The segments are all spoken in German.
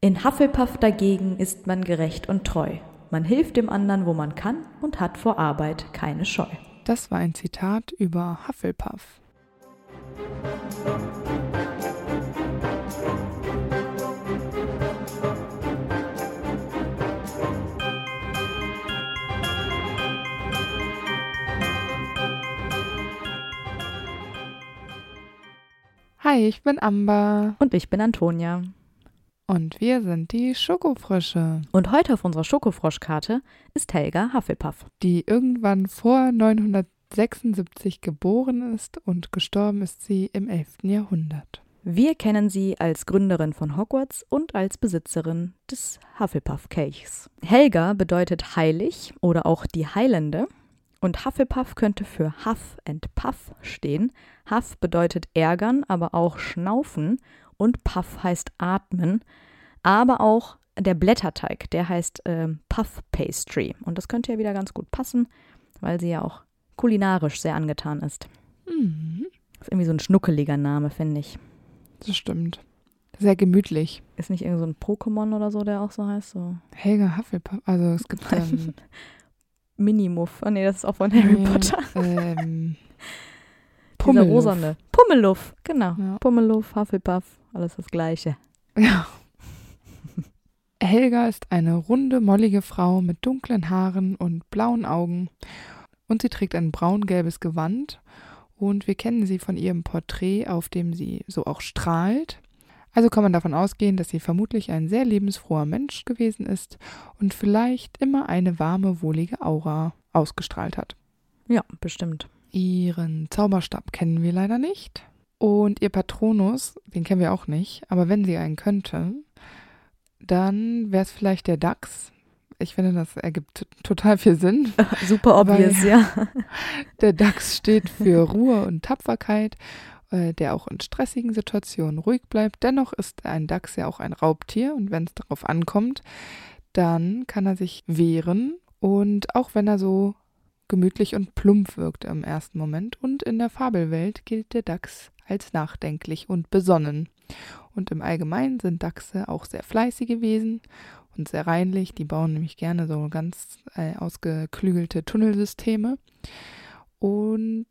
In Hufflepuff dagegen ist man gerecht und treu. Man hilft dem anderen, wo man kann und hat vor Arbeit keine Scheu. Das war ein Zitat über Hufflepuff. Hi, ich bin Amber Und ich bin Antonia. Und wir sind die Schokofrösche, Und heute auf unserer Schokofroschkarte ist Helga Hufflepuff. die irgendwann vor 976 geboren ist und gestorben ist sie im 11. Jahrhundert. Wir kennen sie als Gründerin von Hogwarts und als Besitzerin des Hufflepuff-Kelchs. Helga bedeutet heilig oder auch die Heilende. Und Hufflepuff könnte für Huff and Puff stehen. Huff bedeutet ärgern, aber auch schnaufen. Und Puff heißt atmen. Aber auch der Blätterteig, der heißt ähm, Puff Pastry. Und das könnte ja wieder ganz gut passen, weil sie ja auch kulinarisch sehr angetan ist. Mhm, Ist irgendwie so ein schnuckeliger Name, finde ich. das stimmt. Sehr gemütlich. Ist nicht irgend so ein Pokémon oder so, der auch so heißt? So Helga Hufflepuff, also es gibt ähm, Minimuff. Oh nee, das ist auch von Harry nee, Potter. Ähm, Dieser Pummeluff. rosane. Pummeluff, genau. Ja. Pummeluff, Hufflepuff, alles das Gleiche. Ja. Helga ist eine runde, mollige Frau mit dunklen Haaren und blauen Augen. Und sie trägt ein braun-gelbes Gewand. Und wir kennen sie von ihrem Porträt, auf dem sie so auch strahlt. Also kann man davon ausgehen, dass sie vermutlich ein sehr lebensfroher Mensch gewesen ist und vielleicht immer eine warme, wohlige Aura ausgestrahlt hat. Ja, bestimmt. Ihren Zauberstab kennen wir leider nicht. Und ihr Patronus, den kennen wir auch nicht. Aber wenn sie einen könnte, dann wäre es vielleicht der Dachs. Ich finde, das ergibt total viel Sinn. Super obvious, ja. Der Dachs steht für Ruhe und Tapferkeit, äh, der auch in stressigen Situationen ruhig bleibt. Dennoch ist ein Dachs ja auch ein Raubtier und wenn es darauf ankommt, dann kann er sich wehren und auch wenn er so gemütlich und plump wirkt im ersten Moment und in der Fabelwelt gilt der Dachs als nachdenklich und besonnen. Und im Allgemeinen sind Dachse auch sehr fleißige Wesen und sehr reinlich. Die bauen nämlich gerne so ganz äh, ausgeklügelte Tunnelsysteme und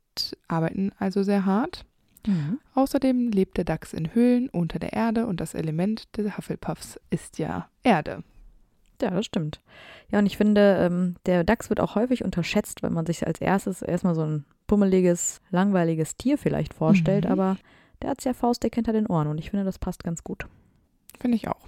arbeiten also sehr hart. Mhm. Außerdem lebt der Dachs in Höhlen unter der Erde und das Element des Hufflepuffs ist ja Erde. Ja, das stimmt. Ja, und ich finde, ähm, der Dachs wird auch häufig unterschätzt, weil man sich als erstes erstmal so ein pummeliges, langweiliges Tier vielleicht vorstellt, Mhm. aber der hat ja faustdick hinter den Ohren und ich finde, das passt ganz gut. Finde ich auch.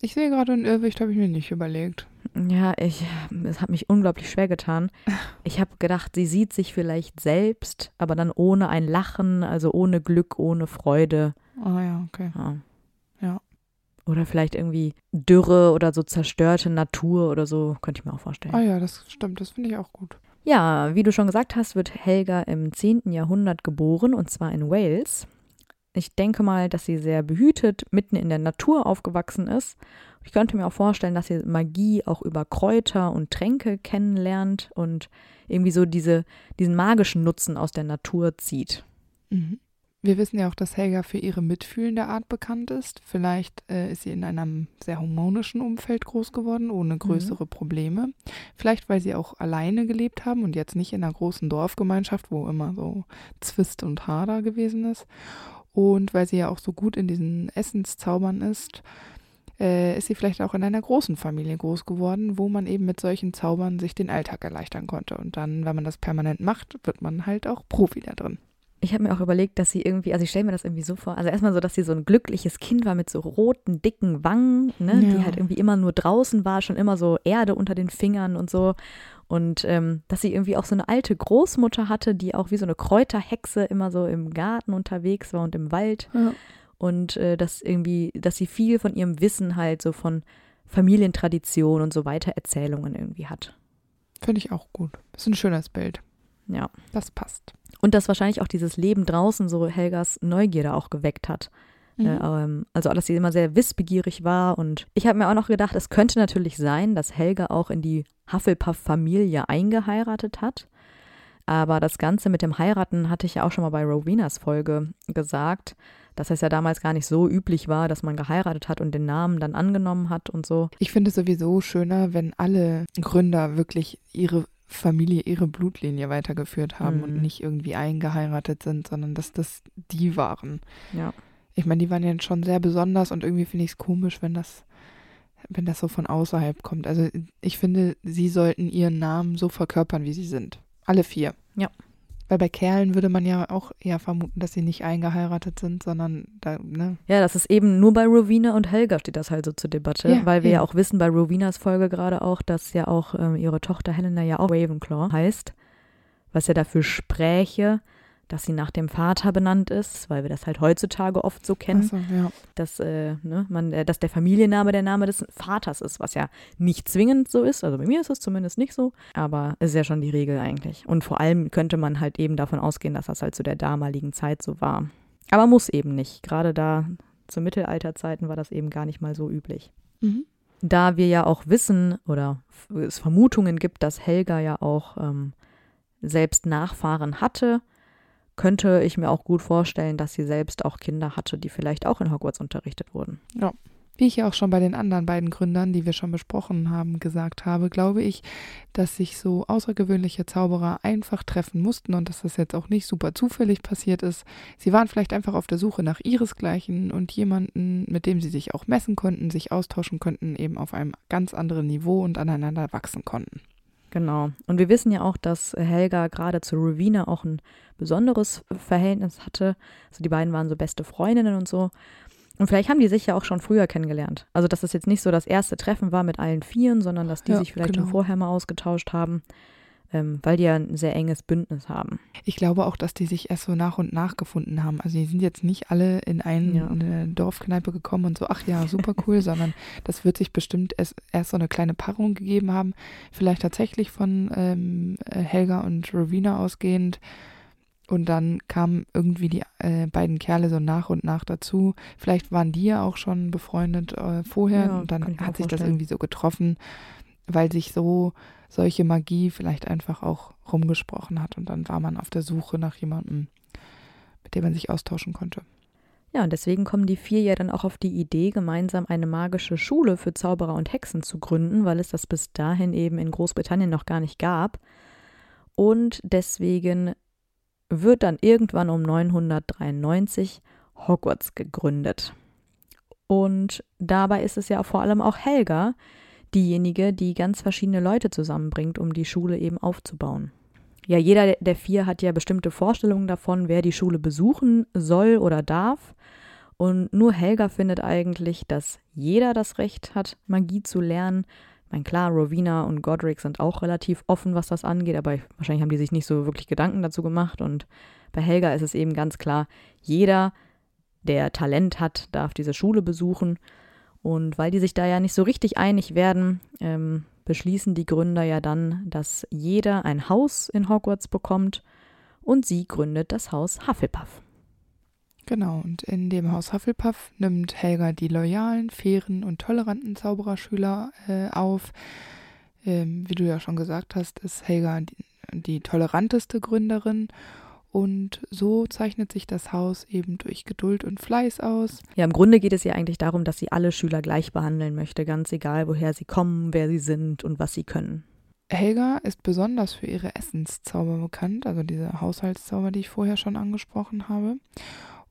Ich sehe gerade ein Irrwicht, habe ich mir nicht überlegt. Ja, ich, es hat mich unglaublich schwer getan. Ich habe gedacht, sie sieht sich vielleicht selbst, aber dann ohne ein Lachen, also ohne Glück, ohne Freude. Ah ja, okay. Ja. Ja. Oder vielleicht irgendwie Dürre oder so zerstörte Natur oder so, könnte ich mir auch vorstellen. Ah ja, das stimmt, das finde ich auch gut. Ja, wie du schon gesagt hast, wird Helga im 10. Jahrhundert geboren und zwar in Wales. Ich denke mal, dass sie sehr behütet mitten in der Natur aufgewachsen ist. Ich könnte mir auch vorstellen, dass sie Magie auch über Kräuter und Tränke kennenlernt und irgendwie so diese, diesen magischen Nutzen aus der Natur zieht. Mhm. Wir wissen ja auch, dass Helga für ihre mitfühlende Art bekannt ist. Vielleicht äh, ist sie in einem sehr harmonischen Umfeld groß geworden, ohne größere Probleme. Vielleicht, weil sie auch alleine gelebt haben und jetzt nicht in einer großen Dorfgemeinschaft, wo immer so Zwist und Hader gewesen ist. Und weil sie ja auch so gut in diesen Essenszaubern ist, äh, ist sie vielleicht auch in einer großen Familie groß geworden, wo man eben mit solchen Zaubern sich den Alltag erleichtern konnte. Und dann, wenn man das permanent macht, wird man halt auch Profi da drin. Ich habe mir auch überlegt, dass sie irgendwie, also ich stelle mir das irgendwie so vor, also erstmal so, dass sie so ein glückliches Kind war mit so roten, dicken Wangen, ne, die Ja. halt irgendwie immer nur draußen war, schon immer so Erde unter den Fingern und so. Und ähm, dass sie irgendwie auch so eine alte Großmutter hatte, die auch wie so eine Kräuterhexe immer so im Garten unterwegs war und im Wald. Ja. Und äh, dass irgendwie, dass sie viel von ihrem Wissen halt so von Familientradition und so weiter Erzählungen irgendwie hat. Finde ich auch gut. Ist ein schönes Bild. Ja. Das passt. Und dass wahrscheinlich auch dieses Leben draußen so Helgas Neugierde auch geweckt hat. Mhm. Äh, ähm, also, dass sie immer sehr wissbegierig war. Und ich habe mir auch noch gedacht, es könnte natürlich sein, dass Helga auch in die Hufflepuff-Familie eingeheiratet hat. Aber das Ganze mit dem Heiraten hatte ich ja auch schon mal bei Rowenas Folge gesagt, dass es ja damals gar nicht so üblich war, dass man geheiratet hat und den Namen dann angenommen hat und so. Ich finde es sowieso schöner, wenn alle Gründer wirklich ihre Familie, ihre Blutlinie weitergeführt haben Mhm. und nicht irgendwie eingeheiratet sind, sondern dass das die waren. Ja. Ich meine, die waren ja schon sehr besonders und irgendwie finde ich es komisch, wenn das, wenn das so von außerhalb kommt. Also ich finde, sie sollten ihren Namen so verkörpern, wie sie sind. Alle vier. Ja. Weil bei Kerlen würde man ja auch eher vermuten, dass sie nicht eingeheiratet sind, sondern da, ne? Ja, das ist eben nur bei Rowena und Helga steht das halt so zur Debatte, Ja, weil wir ja eben. auch wissen bei Rowenas Folge gerade auch, dass ja auch ähm, ihre Tochter Helena ja auch Ravenclaw heißt, was ja dafür spräche, dass sie nach dem Vater benannt ist, weil wir das halt heutzutage oft so kennen, so, ja. dass, äh, ne, man, äh, dass der Familienname der Name des Vaters ist, was ja nicht zwingend so ist. Also bei mir ist es zumindest nicht so, aber ist ja schon die Regel eigentlich. Und vor allem könnte man halt eben davon ausgehen, dass das halt zu der damaligen Zeit so war. Aber muss eben nicht. Gerade da zu Mittelalterzeiten war das eben gar nicht mal so üblich. Mhm. Da wir ja auch wissen oder es Vermutungen gibt, dass Helga ja auch ähm, selbst Nachfahren hatte, könnte ich mir auch gut vorstellen, dass sie selbst auch Kinder hatte, die vielleicht auch in Hogwarts unterrichtet wurden. Wie ich ja auch schon bei den anderen beiden Gründern, die wir schon besprochen haben, gesagt habe, glaube ich, dass sich so außergewöhnliche Zauberer einfach treffen mussten und dass das jetzt auch nicht super zufällig passiert ist. Sie waren vielleicht einfach auf der Suche nach ihresgleichen und jemanden, mit dem sie sich auch messen konnten, sich austauschen könnten, eben auf einem ganz anderen Niveau und aneinander wachsen konnten. Genau. Und wir wissen ja auch, dass Helga gerade zu Rowena auch ein besonderes Verhältnis hatte. Also die beiden waren so beste Freundinnen und so. Und vielleicht haben die sich ja auch schon früher kennengelernt. Also dass es jetzt nicht so das erste Treffen war mit allen Vieren, sondern dass die Ja, sich vielleicht genau. schon vorher mal ausgetauscht haben, ähm, weil die ja ein sehr enges Bündnis haben. Ich glaube auch, dass die sich erst so nach und nach gefunden haben. Also die sind jetzt nicht alle in ein, Ja. eine Dorfkneipe gekommen und so, ach ja, super cool, sondern das wird sich bestimmt erst, erst so eine kleine Paarung gegeben haben. Vielleicht tatsächlich von ähm, äh, Helga und Rowena ausgehend. Und dann kamen irgendwie die äh, beiden Kerle so nach und nach dazu. Vielleicht waren die ja auch schon befreundet äh, vorher Ja, und dann hat sich das vorstellen. irgendwie so getroffen, weil sich so solche Magie vielleicht einfach auch rumgesprochen hat und dann war man auf der Suche nach jemandem, mit dem man sich austauschen konnte. Ja, und deswegen kommen die vier ja dann auch auf die Idee, gemeinsam eine magische Schule für Zauberer und Hexen zu gründen, weil es das bis dahin eben in Großbritannien noch gar nicht gab. Und deswegen wird dann irgendwann um 993 Hogwarts gegründet. Und dabei ist es ja vor allem auch Helga, diejenige, die ganz verschiedene Leute zusammenbringt, um die Schule eben aufzubauen. Ja, jeder der vier hat ja bestimmte Vorstellungen davon, wer die Schule besuchen soll oder darf. Und nur Helga findet eigentlich, dass jeder das Recht hat, Magie zu lernen. Ich meine, klar, Rowena und Godric sind auch relativ offen, was das angeht, aber wahrscheinlich haben die sich nicht so wirklich Gedanken dazu gemacht. Und bei Helga ist es eben ganz klar, jeder, der Talent hat, darf diese Schule besuchen. Und weil die sich da ja nicht so richtig einig werden, ähm, beschließen die Gründer ja dann, dass jeder ein Haus in Hogwarts bekommt und sie gründet das Haus Hufflepuff. Genau, und in dem Haus Hufflepuff nimmt Helga die loyalen, fairen und toleranten Zaubererschüler äh, auf. Ähm, wie du ja schon gesagt hast, ist Helga die, die toleranteste Gründerin. Und so zeichnet sich das Haus eben durch Geduld und Fleiß aus. Ja, im Grunde geht es ja eigentlich darum, dass sie alle Schüler gleich behandeln möchte, ganz egal, woher sie kommen, wer sie sind und was sie können. Helga ist besonders für ihre Essenszauber bekannt, also diese Haushaltszauber, die ich vorher schon angesprochen habe.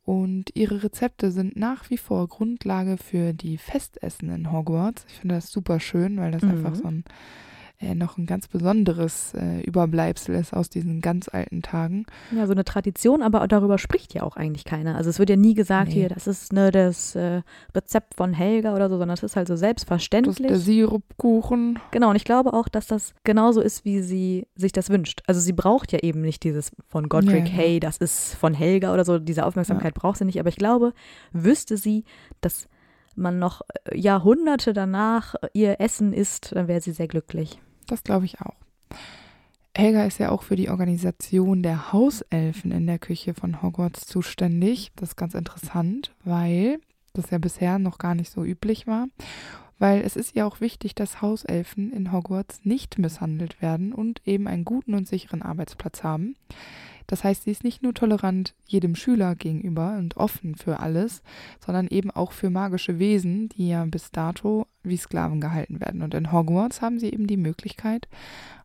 Und ihre Rezepte sind nach wie vor Grundlage für die Festessen in Hogwarts. Ich finde das super schön, weil das Mhm. einfach so ein äh, noch ein ganz besonderes äh, Überbleibsel ist aus diesen ganz alten Tagen. Ja, so eine Tradition, aber darüber spricht ja auch eigentlich keiner. Also es wird ja nie gesagt, Nee. hier, das ist ne, das äh, Rezept von Helga oder so, sondern es ist halt so Das ist selbstverständlich. der Sirupkuchen. Genau, und ich glaube auch, dass das genauso ist, wie sie sich das wünscht. Also sie braucht ja eben nicht dieses von Godric, Ja, hey, das ist von Helga oder so, diese Aufmerksamkeit braucht sie nicht. Aber ich glaube, wüsste sie, dass man noch äh, Jahrhunderte danach ihr Essen isst, dann wäre sie sehr glücklich. Das glaube ich auch. Helga ist ja auch für die Organisation der Hauselfen in der Küche von Hogwarts zuständig. Das ist ganz interessant, weil das ja bisher noch gar nicht so üblich war. weil es ist ja auch wichtig, dass Hauselfen in Hogwarts nicht misshandelt werden und eben einen guten und sicheren Arbeitsplatz haben. Das heißt, sie ist nicht nur tolerant jedem Schüler gegenüber und offen für alles, sondern eben auch für magische Wesen, die ja bis dato wie Sklaven gehalten werden. Und in Hogwarts haben sie eben die Möglichkeit,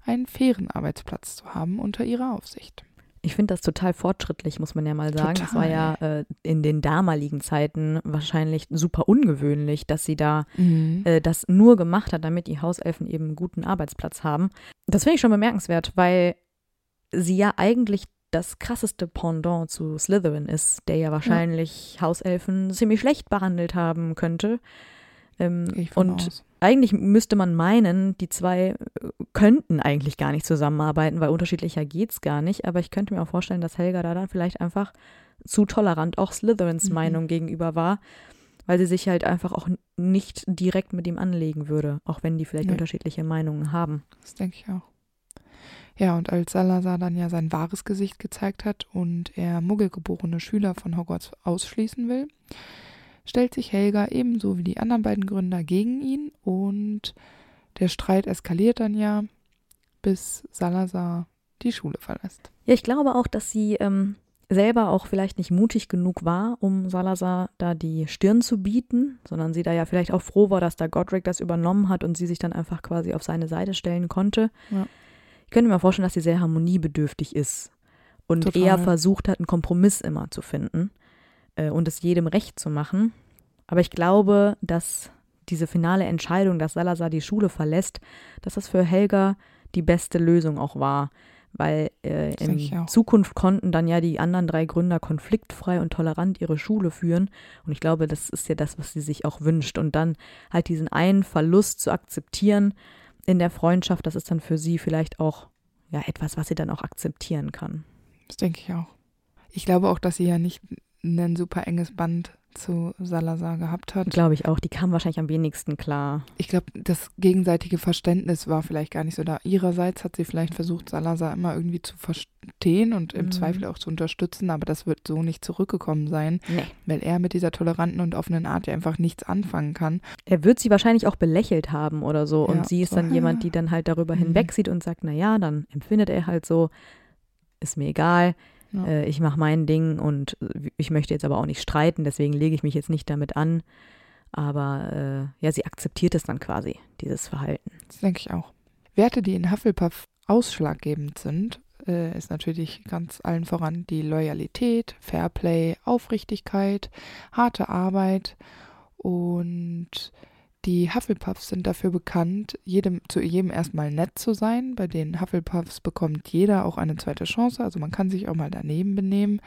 einen fairen Arbeitsplatz zu haben unter ihrer Aufsicht. Ich finde das total fortschrittlich, muss man ja mal sagen. Total. Das war ja äh, in den damaligen Zeiten wahrscheinlich super ungewöhnlich, dass sie da mhm. äh, das nur gemacht hat, damit die Hauselfen eben einen guten Arbeitsplatz haben. Das finde ich schon bemerkenswert, weil sie ja eigentlich das krasseste Pendant zu Slytherin ist, der ja wahrscheinlich ja. Hauselfen ziemlich schlecht behandelt haben könnte. Ähm, und aus. eigentlich müsste man meinen, die zwei äh, könnten eigentlich gar nicht zusammenarbeiten, weil unterschiedlicher geht es gar nicht. Aber ich könnte mir auch vorstellen, dass Helga da dann vielleicht einfach zu tolerant auch Slytherins mhm. Meinung gegenüber war, weil sie sich halt einfach auch nicht direkt mit ihm anlegen würde, auch wenn die vielleicht nee. unterschiedliche Meinungen haben. Das denke ich auch. Ja, und als Salazar dann ja sein wahres Gesicht gezeigt hat und er muggelgeborene Schüler von Hogwarts ausschließen will, stellt sich Helga ebenso wie die anderen beiden Gründer gegen ihn und der Streit eskaliert dann ja, bis Salazar die Schule verlässt. Ja, ich glaube auch, dass sie ähm, selber auch vielleicht nicht mutig genug war, um Salazar da die Stirn zu bieten, sondern sie da ja vielleicht auch froh war, dass da Godric das übernommen hat und sie sich dann einfach quasi auf seine Seite stellen konnte. Ja. Ich könnte mir vorstellen, dass sie sehr harmoniebedürftig ist und Total. eher versucht hat, einen Kompromiss immer zu finden äh, und es jedem recht zu machen. Aber ich glaube, dass diese finale Entscheidung, dass Salazar die Schule verlässt, dass das für Helga die beste Lösung auch war. Weil äh, in Zukunft konnten dann ja die anderen drei Gründer konfliktfrei und tolerant ihre Schule führen. Und ich glaube, das ist ja das, was sie sich auch wünscht. Und dann halt diesen einen Verlust zu akzeptieren, in der Freundschaft, das ist dann für sie vielleicht auch ja etwas, was sie dann auch akzeptieren kann. Das denke ich auch. Ich glaube auch, dass sie ja nicht ein super enges Band zu Salazar gehabt hat. Glaube ich auch. Die kam wahrscheinlich am wenigsten klar. Ich glaube, das gegenseitige Verständnis war vielleicht gar nicht so da. Ihrerseits hat sie vielleicht versucht, Salazar immer irgendwie zu verstehen und im mhm. Zweifel auch zu unterstützen, aber das wird so nicht zurückgekommen sein, nee. weil er mit dieser toleranten und offenen Art ja einfach nichts anfangen kann. Er wird sie wahrscheinlich auch belächelt haben oder so ja, und sie ist so, dann ja. jemand, die dann halt darüber mhm. hinwegsieht und sagt, naja, dann empfindet er halt so, ist mir egal ja. Äh, ich mache mein Ding und ich möchte jetzt aber auch nicht streiten, deswegen lege ich mich jetzt nicht damit an. Aber äh, ja, sie akzeptiert es dann quasi, dieses Verhalten. Das denke ich auch. Werte, die in Hufflepuff ausschlaggebend sind, äh, ist natürlich ganz allen voran die Loyalität, Fairplay, Aufrichtigkeit, harte Arbeit und die Hufflepuffs sind dafür bekannt, jedem, zu jedem erstmal nett zu sein. Bei den Hufflepuffs bekommt jeder auch eine zweite Chance, also man kann sich auch mal daneben benehmen.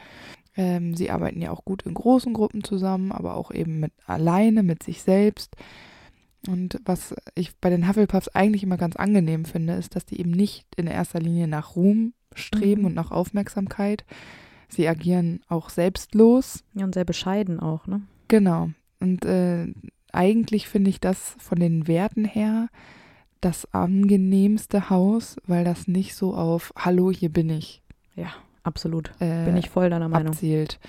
Ähm, sie arbeiten ja auch gut in großen Gruppen zusammen, aber auch eben mit alleine, mit sich selbst. Und was ich bei den Hufflepuffs eigentlich immer ganz angenehm finde, ist, dass die eben nicht in erster Linie nach Ruhm streben mhm. und nach Aufmerksamkeit. Sie agieren auch selbstlos. Ja, und sehr bescheiden auch, ne? Genau. Und äh, eigentlich finde ich das von den Werten her das angenehmste Haus, weil das nicht so auf Hallo, hier bin ich. Ja, absolut. Äh, bin ich voll deiner Meinung. Abzielt.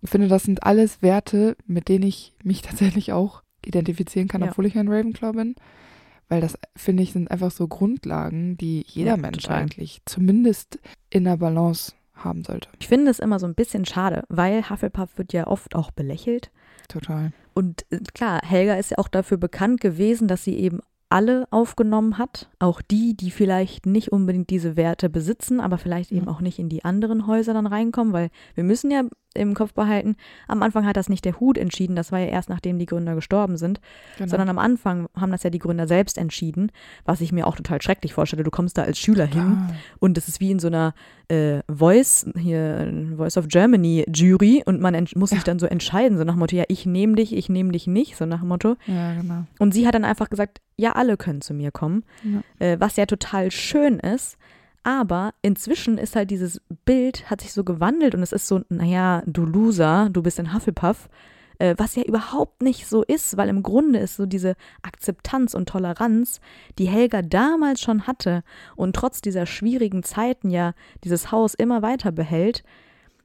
Ich finde, das sind alles Werte, mit denen ich mich tatsächlich auch identifizieren kann, ja. obwohl ich ein Ravenclaw bin. Weil das, finde ich, sind einfach so Grundlagen, die jeder ja, Mensch total. eigentlich zumindest in der Balance haben sollte. Ich finde es immer so ein bisschen schade, weil Hufflepuff wird ja oft auch belächelt. Total. Und äh, klar, Helga ist ja auch dafür bekannt gewesen, dass sie eben alle aufgenommen hat, auch die, die vielleicht nicht unbedingt diese Werte besitzen, aber vielleicht eben auch nicht in die anderen Häuser dann reinkommen, weil wir müssen ja im Kopf behalten, am Anfang hat das nicht der Hut entschieden, das war ja erst nachdem die Gründer gestorben sind, genau. sondern am Anfang haben das ja die Gründer selbst entschieden, was ich mir auch total schrecklich vorstelle. Du kommst da als Schüler hin ah. und es ist wie in so einer äh, Voice, hier Voice of Germany Jury und man muss sich dann so entscheiden, so nach Motto, ja, ich nehme dich, ich nehme dich nicht, so nach Motto. Ja, genau. Und sie hat dann einfach gesagt, ja, alle können zu mir kommen, ja. äh, was ja total schön ist, aber inzwischen ist halt dieses Bild, hat sich so gewandelt und es ist so, naja, du Loser, du bist ein Hufflepuff, äh, was ja überhaupt nicht so ist, weil im Grunde ist so diese Akzeptanz und Toleranz, die Helga damals schon hatte und trotz dieser schwierigen Zeiten ja dieses Haus immer weiter behält,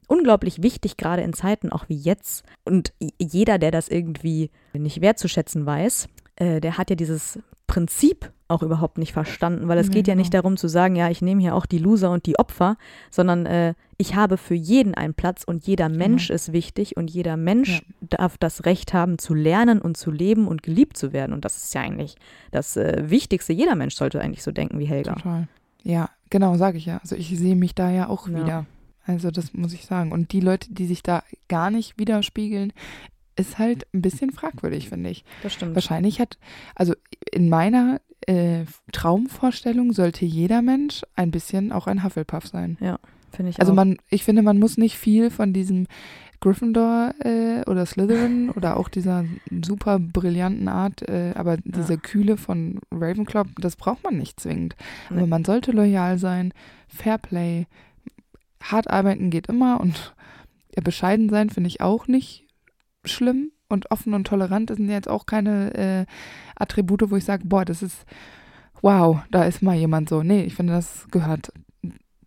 unglaublich wichtig, gerade in Zeiten auch wie jetzt. Und jeder, der das irgendwie nicht wertzuschätzen weiß, äh, der hat ja dieses Prinzip auch überhaupt nicht verstanden, weil es Ja, geht ja nicht genau. darum zu sagen, ja, ich nehme hier auch die Loser und die Opfer, sondern äh, ich habe für jeden einen Platz und jeder Mensch ist wichtig und jeder Mensch darf das Recht haben zu lernen und zu leben und geliebt zu werden. Und das ist ja eigentlich das äh, Wichtigste. Jeder Mensch sollte eigentlich so denken wie Helga. Total. Ja, genau, sage ich ja. Also ich sehe mich da ja auch Ja. wieder. Also das muss ich sagen. Und die Leute, die sich da gar nicht widerspiegeln, ist halt ein bisschen fragwürdig, finde ich. Das stimmt. Wahrscheinlich hat, also in meiner äh, Traumvorstellung sollte jeder Mensch ein bisschen auch ein Hufflepuff sein. Finde ich Also auch. man, ich finde, man muss nicht viel von diesem Gryffindor äh, oder Slytherin oder auch dieser super brillanten Art, äh, aber diese Kühle von Ravenclaw, das braucht man nicht zwingend. Nee. Aber man sollte loyal sein, Fairplay, hart arbeiten geht immer und ja, bescheiden sein finde ich auch nicht schlimm und offen und tolerant sind jetzt auch keine äh, Attribute, wo ich sage, boah, das ist wow, da ist mal jemand so. Nee, ich finde, das gehört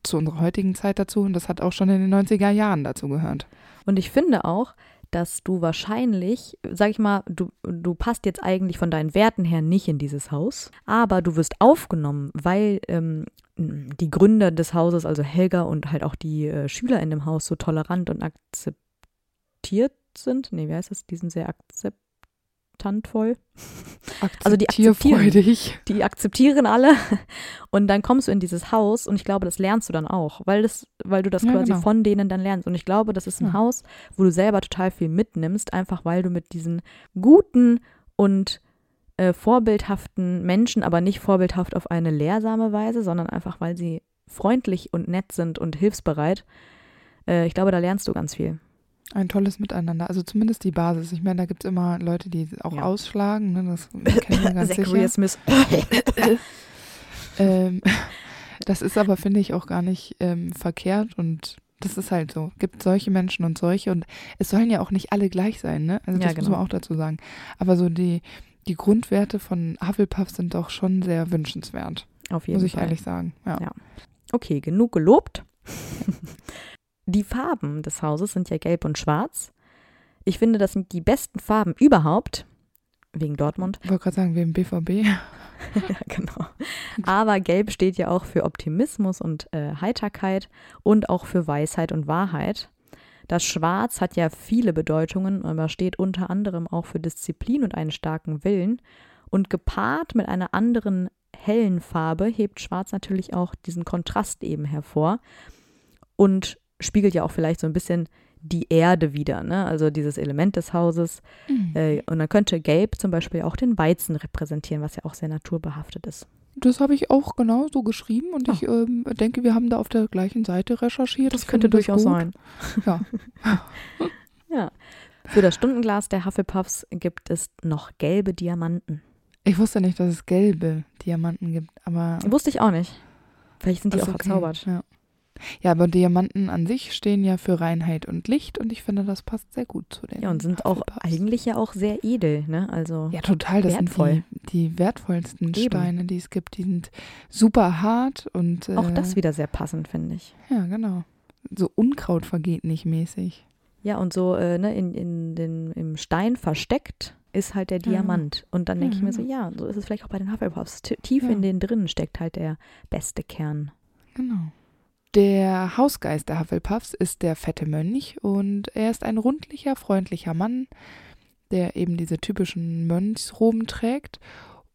zu unserer heutigen Zeit dazu und das hat auch schon in den 90er Jahren dazu gehört. Und ich finde auch, dass du wahrscheinlich, sag ich mal, du, du passt jetzt eigentlich von deinen Werten her nicht in dieses Haus, aber du wirst aufgenommen, weil ähm, die Gründer des Hauses, also Helga und halt auch die äh, Schüler in dem Haus so tolerant und akzeptiert sind. Nee, wie heißt das? Die sind sehr akzeptantvoll. Also die akzeptieren. Die akzeptieren alle. Und dann kommst du in dieses Haus und ich glaube, das lernst du dann auch, weil, das, weil du das Ja, quasi genau. von denen dann lernst. Und ich glaube, das ist ein Ja. Haus, wo du selber total viel mitnimmst, einfach weil du mit diesen guten und äh, vorbildhaften Menschen, aber nicht vorbildhaft auf eine lehrsame Weise, sondern einfach, weil sie freundlich und nett sind und hilfsbereit. Äh, ich glaube, da lernst du ganz viel. Ein tolles Miteinander. Also zumindest die Basis. Ich meine, da gibt es immer Leute, die auch Ja. ausschlagen. Ne? Das kennen wir ganz sicher. Smith. Ähm, das ist aber, finde ich, auch gar nicht ähm, verkehrt und das ist halt so. Gibt solche Menschen und solche und es sollen ja auch nicht alle gleich sein, ne? Also Ja, das muss genau. man auch dazu sagen. Aber so die, die Grundwerte von Hufflepuff sind doch schon sehr wünschenswert, Auf jeden muss ich Fall. ehrlich sagen. Ja. Ja. Okay, genug gelobt. die Farben des Hauses sind ja gelb und schwarz. Ich finde, das sind die besten Farben überhaupt. Wegen Dortmund. Ich wollte gerade sagen, im BVB. ja, genau. Aber gelb steht ja auch für Optimismus und äh, Heiterkeit und auch für Weisheit und Wahrheit. Das Schwarz hat ja viele Bedeutungen, aber steht unter anderem auch für Disziplin und einen starken Willen. Und gepaart mit einer anderen hellen Farbe hebt Schwarz natürlich auch diesen Kontrast eben hervor und spiegelt ja auch vielleicht so ein bisschen die Erde wieder, ne? also dieses Element des Hauses. Äh, und dann könnte Gelb zum Beispiel auch den Weizen repräsentieren, was ja auch sehr naturbehaftet ist. Das habe ich auch genau so geschrieben und Ah. ich ähm, denke, wir haben da auf der gleichen Seite recherchiert. Das Ich könnte durchaus gut. sein. Ja. Ja. Für das Stundenglas der Hufflepuffs gibt es noch gelbe Diamanten. Ich wusste nicht, dass es gelbe Diamanten gibt, aber Wusste ich auch nicht. Vielleicht sind die auch okay, verzaubert. Ja. Ja, aber Diamanten an sich stehen ja für Reinheit und Licht und ich finde, das passt sehr gut zu den Ja, und sind auch eigentlich ja auch sehr edel, ne? Also Ja, total. Das wertvoll. sind die, die wertvollsten Eben. Steine, die es gibt. Die sind super hart und äh, auch das wieder sehr passend, finde ich. Ja, genau. So Unkraut vergeht nicht mäßig. Ja, und so äh, ne, in, in den, im Stein versteckt ist halt der Ja, Diamant. Und dann denke Ja, ich mir so, genau. ja, so ist es vielleicht auch bei den Hufflepuffs. T tief Ja. in denen drinnen steckt halt der beste Kern. Genau. Der Hausgeist der Hufflepuffs ist der fette Mönch und er ist ein rundlicher, freundlicher Mann, der eben diese typischen Mönchsroben trägt.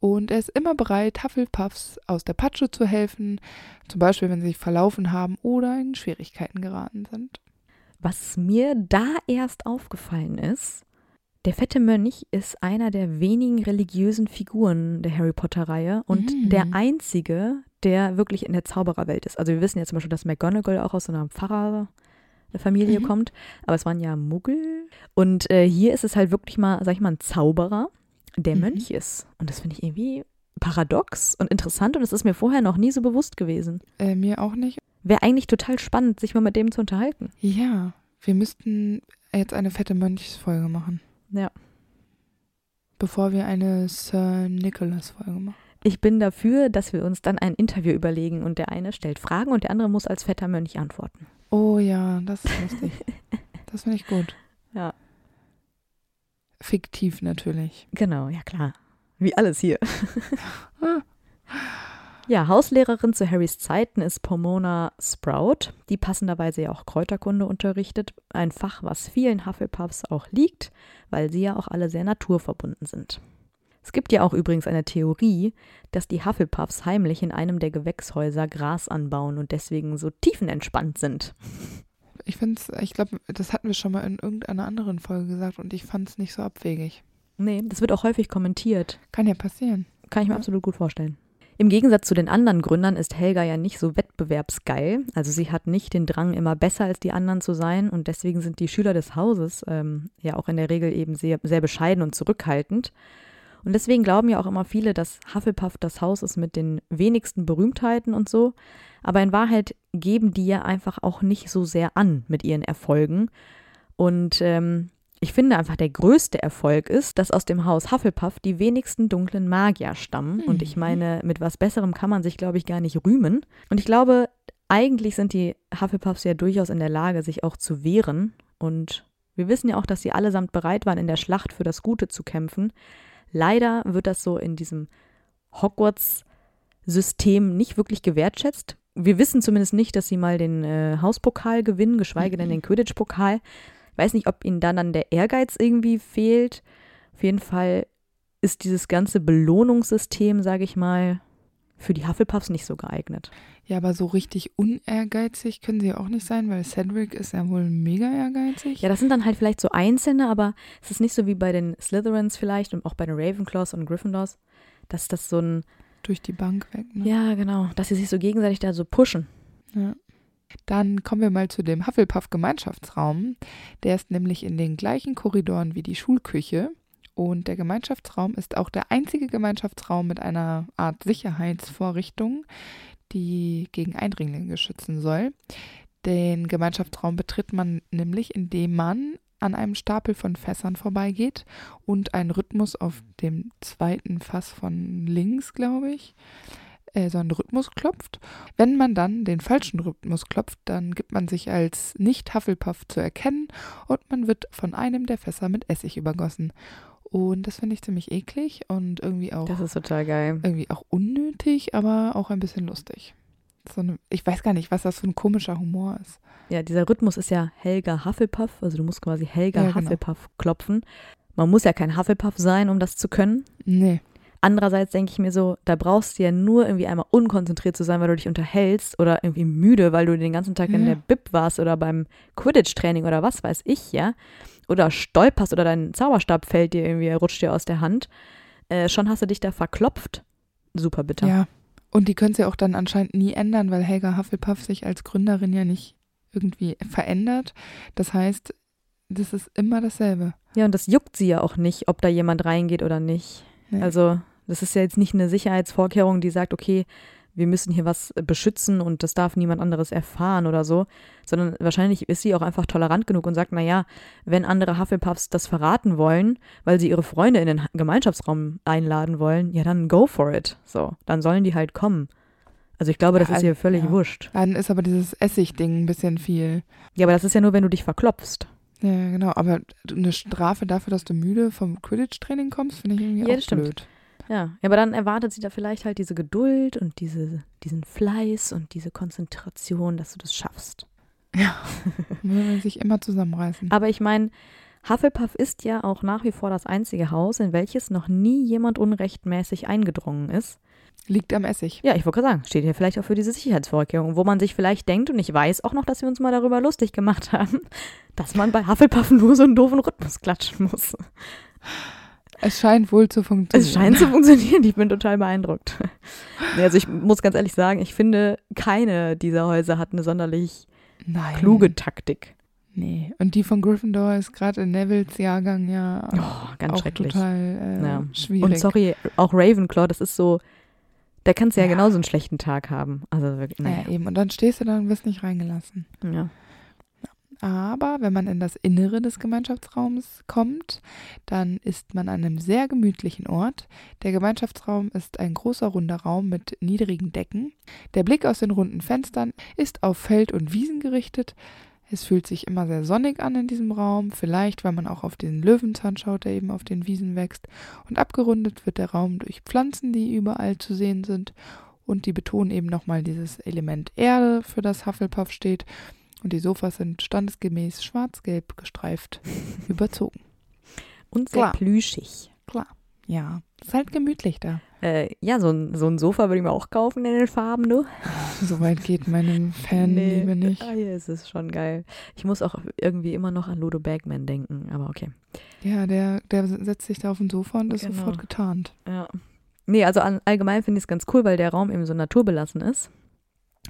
Und er ist immer bereit, Hufflepuffs aus der Patsche zu helfen, zum Beispiel, wenn sie sich verlaufen haben oder in Schwierigkeiten geraten sind. Was mir da erst aufgefallen ist, der fette Mönch ist einer der wenigen religiösen Figuren der Harry Potter-Reihe und Mhm. der einzige, der wirklich in der Zaubererwelt ist. Also wir wissen ja zum Beispiel, dass McGonagall auch aus so einer Pfarrerfamilie Mhm. kommt, aber es waren ja Muggel. Und äh, hier ist es halt wirklich mal, sag ich mal, ein Zauberer, der Mhm. Mönch ist. Und das finde ich irgendwie paradox und interessant und es ist mir vorher noch nie so bewusst gewesen. Äh, mir auch nicht. Wäre eigentlich total spannend, sich mal mit dem zu unterhalten. Ja, wir müssten jetzt eine fette Mönchsfolge machen. Ja. Bevor wir eine Sir Nicholas-Folge machen. Ich bin dafür, dass wir uns dann ein Interview überlegen und der eine stellt Fragen und der andere muss als fetter Mönch antworten. Oh ja, das ist lustig. das finde ich gut. Ja. Fiktiv natürlich. Genau, ja klar. Wie alles hier. ja, Hauslehrerin zu Harrys Zeiten ist Pomona Sprout, die passenderweise ja auch Kräuterkunde unterrichtet. Ein Fach, was vielen Hufflepuffs auch liegt, weil sie ja auch alle sehr naturverbunden sind. Es gibt ja auch übrigens eine Theorie, dass die Hufflepuffs heimlich in einem der Gewächshäuser Gras anbauen und deswegen so tiefenentspannt sind. Ich finde es, ich glaube, das hatten wir schon mal in irgendeiner anderen Folge gesagt und ich fand es nicht so abwegig. Nee, das wird auch häufig kommentiert. Kann ja passieren. Kann ich mir absolut gut vorstellen. Im Gegensatz zu den anderen Gründern ist Helga ja nicht so wettbewerbsgeil. Also sie hat nicht den Drang, immer besser als die anderen zu sein. Und deswegen sind die Schüler des Hauses ähm, ja auch in der Regel eben sehr, sehr bescheiden und zurückhaltend. Und deswegen glauben ja auch immer viele, dass Hufflepuff das Haus ist mit den wenigsten Berühmtheiten und so. Aber in Wahrheit geben die ja einfach auch nicht so sehr an mit ihren Erfolgen. Und ähm, ich finde einfach, der größte Erfolg ist, dass aus dem Haus Hufflepuff die wenigsten dunklen Magier stammen. Und ich mhm. meine, mit was Besserem kann man sich, glaube ich, gar nicht rühmen. Und ich glaube, eigentlich sind die Hufflepuffs ja durchaus in der Lage, sich auch zu wehren. Und wir wissen ja auch, dass sie allesamt bereit waren, in der Schlacht für das Gute zu kämpfen. Leider wird das so in diesem Hogwarts-System nicht wirklich gewertschätzt. Wir wissen zumindest nicht, dass sie mal den äh, Hauspokal gewinnen, geschweige denn den Quidditch-Pokal. Weiß nicht, ob ihnen dann, dann der Ehrgeiz irgendwie fehlt. Auf jeden Fall ist dieses ganze Belohnungssystem, sage ich mal, für die Hufflepuffs nicht so geeignet. Ja, aber so richtig unehrgeizig können sie auch nicht sein, weil Cedric ist ja wohl mega ehrgeizig. Ja, das sind dann halt vielleicht so Einzelne, aber es ist nicht so wie bei den Slytherins vielleicht und auch bei den Ravenclaws und Gryffindors, dass das so ein durch die Bank weg, ne? Ja, genau, dass sie sich so gegenseitig da so pushen. Ja. Dann kommen wir mal zu dem Hufflepuff-Gemeinschaftsraum. Der ist nämlich in den gleichen Korridoren wie die Schulküche. Und der Gemeinschaftsraum ist auch der einzige Gemeinschaftsraum mit einer Art Sicherheitsvorrichtung, die gegen Eindringlinge schützen soll. Den Gemeinschaftsraum betritt man nämlich, indem man an einem Stapel von Fässern vorbeigeht und einen Rhythmus auf dem zweiten Fass von links, glaube ich, äh, so einen Rhythmus klopft. Wenn man dann den falschen Rhythmus klopft, dann gibt man sich als nicht Hufflepuff zu erkennen und man wird von einem der Fässer mit Essig übergossen. Und das finde ich ziemlich eklig und irgendwie auch. Das ist total geil. Irgendwie auch unnötig, aber auch ein bisschen lustig. So eine, ich weiß gar nicht, was das für ein komischer Humor ist. Ja, dieser Rhythmus ist ja Helga Hufflepuff. Also du musst quasi Helga ja, genau. Hufflepuff klopfen. Man muss ja kein Hufflepuff sein, um das zu können. Nee. Andererseits denke ich mir so, da brauchst du ja nur irgendwie einmal unkonzentriert zu sein, weil du dich unterhältst oder irgendwie müde, weil du den ganzen Tag ja. in der Bib warst oder beim Quidditch-Training oder was weiß ich, ja oder stolperst oder dein Zauberstab fällt dir irgendwie, rutscht dir aus der Hand, äh, schon hast du dich da verklopft. Super bitter. Ja. Und die können es ja auch dann anscheinend nie ändern, weil Helga Hufflepuff sich als Gründerin ja nicht irgendwie verändert. Das heißt, das ist immer dasselbe. Ja, und das juckt sie ja auch nicht, ob da jemand reingeht oder nicht. Nee. Also, das ist ja jetzt nicht eine Sicherheitsvorkehrung, die sagt, okay, wir müssen hier was beschützen und das darf niemand anderes erfahren oder so, sondern wahrscheinlich ist sie auch einfach tolerant genug und sagt, naja, wenn andere Hufflepuffs das verraten wollen, weil sie ihre Freunde in den Gemeinschaftsraum einladen wollen, ja dann go for it. So, dann sollen die halt kommen. Also ich glaube, das ja, ist ihr völlig ja. wurscht. Dann ist aber dieses Essig-Ding ein bisschen viel. Ja, aber das ist ja nur, wenn du dich verklopfst. Ja, genau. Aber eine Strafe dafür, dass du müde vom Quidditch-Training kommst, finde ich irgendwie ja, auch blöd. Stimmt. Ja. Ja, aber dann erwartet sie da vielleicht halt diese Geduld und diese, diesen Fleiß und diese Konzentration, dass du das schaffst. Ja, man sich immer zusammenreißen. Aber ich meine, Hufflepuff ist ja auch nach wie vor das einzige Haus, in welches noch nie jemand unrechtmäßig eingedrungen ist. Liegt am Essig. Ja, ich wollte gerade sagen, steht hier vielleicht auch für diese Sicherheitsvorkehrung, wo man sich vielleicht denkt, und ich weiß auch noch, dass wir uns mal darüber lustig gemacht haben, dass man bei Hufflepuff nur so einen doofen Rhythmus klatschen muss. Es scheint wohl zu funktionieren. Es scheint zu funktionieren. Ich bin total beeindruckt. Also ich muss ganz ehrlich sagen, ich finde, keine dieser Häuser hat eine sonderlich Nein. kluge Taktik. Nee. Und die von Gryffindor ist gerade in Nevilles Jahrgang ja oh, ganz auch schrecklich. total äh, ja. schwierig. Und sorry, auch Ravenclaw, das ist so, da kannst du ja, ja. genauso einen schlechten Tag haben. Also wirklich. Naja. Ja, eben. Und dann stehst du da und wirst nicht reingelassen. Ja. Aber wenn man in das Innere des Gemeinschaftsraums kommt, dann ist man an einem sehr gemütlichen Ort. Der Gemeinschaftsraum ist ein großer runder Raum mit niedrigen Decken. Der Blick aus den runden Fenstern ist auf Feld und Wiesen gerichtet. Es fühlt sich immer sehr sonnig an in diesem Raum, vielleicht weil man auch auf den Löwenzahn schaut, der eben auf den Wiesen wächst. Und abgerundet wird der Raum durch Pflanzen, die überall zu sehen sind. Und die betonen eben nochmal dieses Element Erde, für das Hufflepuff steht. Und die Sofas sind standesgemäß schwarz-gelb gestreift überzogen. Und sehr Klar. plüschig. Klar. Ja, ist halt gemütlich da. Äh, ja, so ein, so ein Sofa würde ich mir auch kaufen in den Farben, du. Soweit geht meine Fanliebe nicht. Ah, hier ist es schon geil. Ich muss auch irgendwie immer noch an Ludo Bagman denken, aber okay. Ja, der, der setzt sich da auf den Sofa und ist Genau. sofort getarnt. Ja. Nee, also an, allgemein finde ich es ganz cool, weil der Raum eben so naturbelassen ist.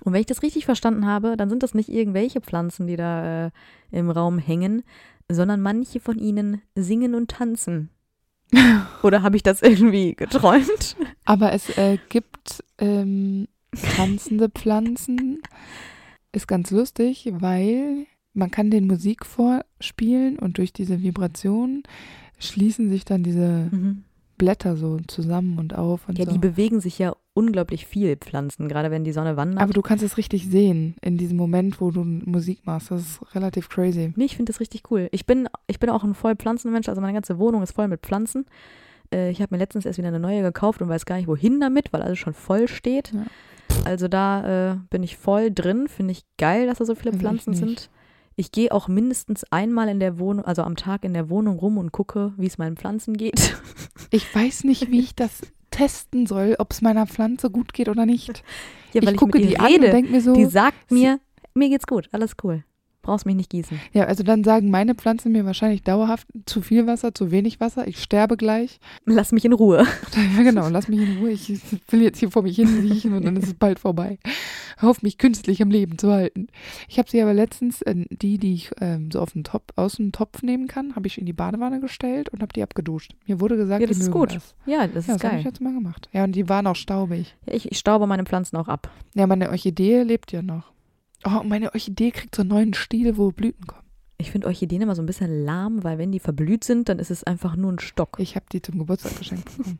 Und wenn ich das richtig verstanden habe, dann sind das nicht irgendwelche Pflanzen, die da äh, im Raum hängen, sondern manche von ihnen singen und tanzen. Oder habe ich das irgendwie geträumt? Aber es äh, gibt ähm, tanzende Pflanzen. Ist ganz lustig, weil man kann den Musik vorspielen und durch diese Vibration schließen sich dann diese Blätter so zusammen und auf und Ja, so. die bewegen sich ja unglaublich viel, Pflanzen, gerade wenn die Sonne wandert. Aber du kannst es richtig sehen in diesem Moment, wo du Musik machst. Das ist relativ crazy. Nee, ich finde das richtig cool. Ich bin, ich bin auch ein voll Pflanzenmensch, also meine ganze Wohnung ist voll mit Pflanzen. Äh, ich habe mir letztens erst wieder eine neue gekauft und weiß gar nicht, wohin damit, weil alles schon voll steht. Ja. Also da äh, bin ich voll drin. Finde ich geil, dass da so viele Also ich Pflanzen nicht. sind. Ich gehe auch mindestens einmal in der Wohnung, also am Tag in der Wohnung rum und gucke, wie es meinen Pflanzen geht. Ich weiß nicht, wie ich das testen soll, ob es meiner Pflanze gut geht oder nicht. Ja, ich gucke mit die ihr an und rede. denke mir so, die sagt mir, mir geht's gut, alles cool. Brauchst mich nicht gießen. ja, also dann sagen meine Pflanzen mir wahrscheinlich dauerhaft zu viel Wasser, zu wenig Wasser, ich sterbe gleich. Lass mich in Ruhe. Ja, genau, lass mich in Ruhe, ich will jetzt hier vor mich hin riechen und dann ist es bald vorbei. Hoff mich künstlich im Leben zu halten. Ich habe sie aber letztens, äh, die, die ich ähm, so auf den Top, aus dem Topf nehmen kann, habe ich in die Badewanne gestellt und habe die abgeduscht. Mir wurde gesagt, Ja, das ist gut. das. Ja, das Ja, ist das habe ich geil. jetzt mal gemacht. Ja, und die waren auch staubig. Ja, ich, ich staube meine Pflanzen auch ab. Ja, meine Orchidee lebt ja noch. Oh, meine Orchidee kriegt so einen neuen Stiel, wo Blüten kommen. Ich finde Orchideen immer so ein bisschen lahm, weil wenn die verblüht sind, dann ist es einfach nur ein Stock. Ich habe die zum Geburtstag geschenkt bekommen.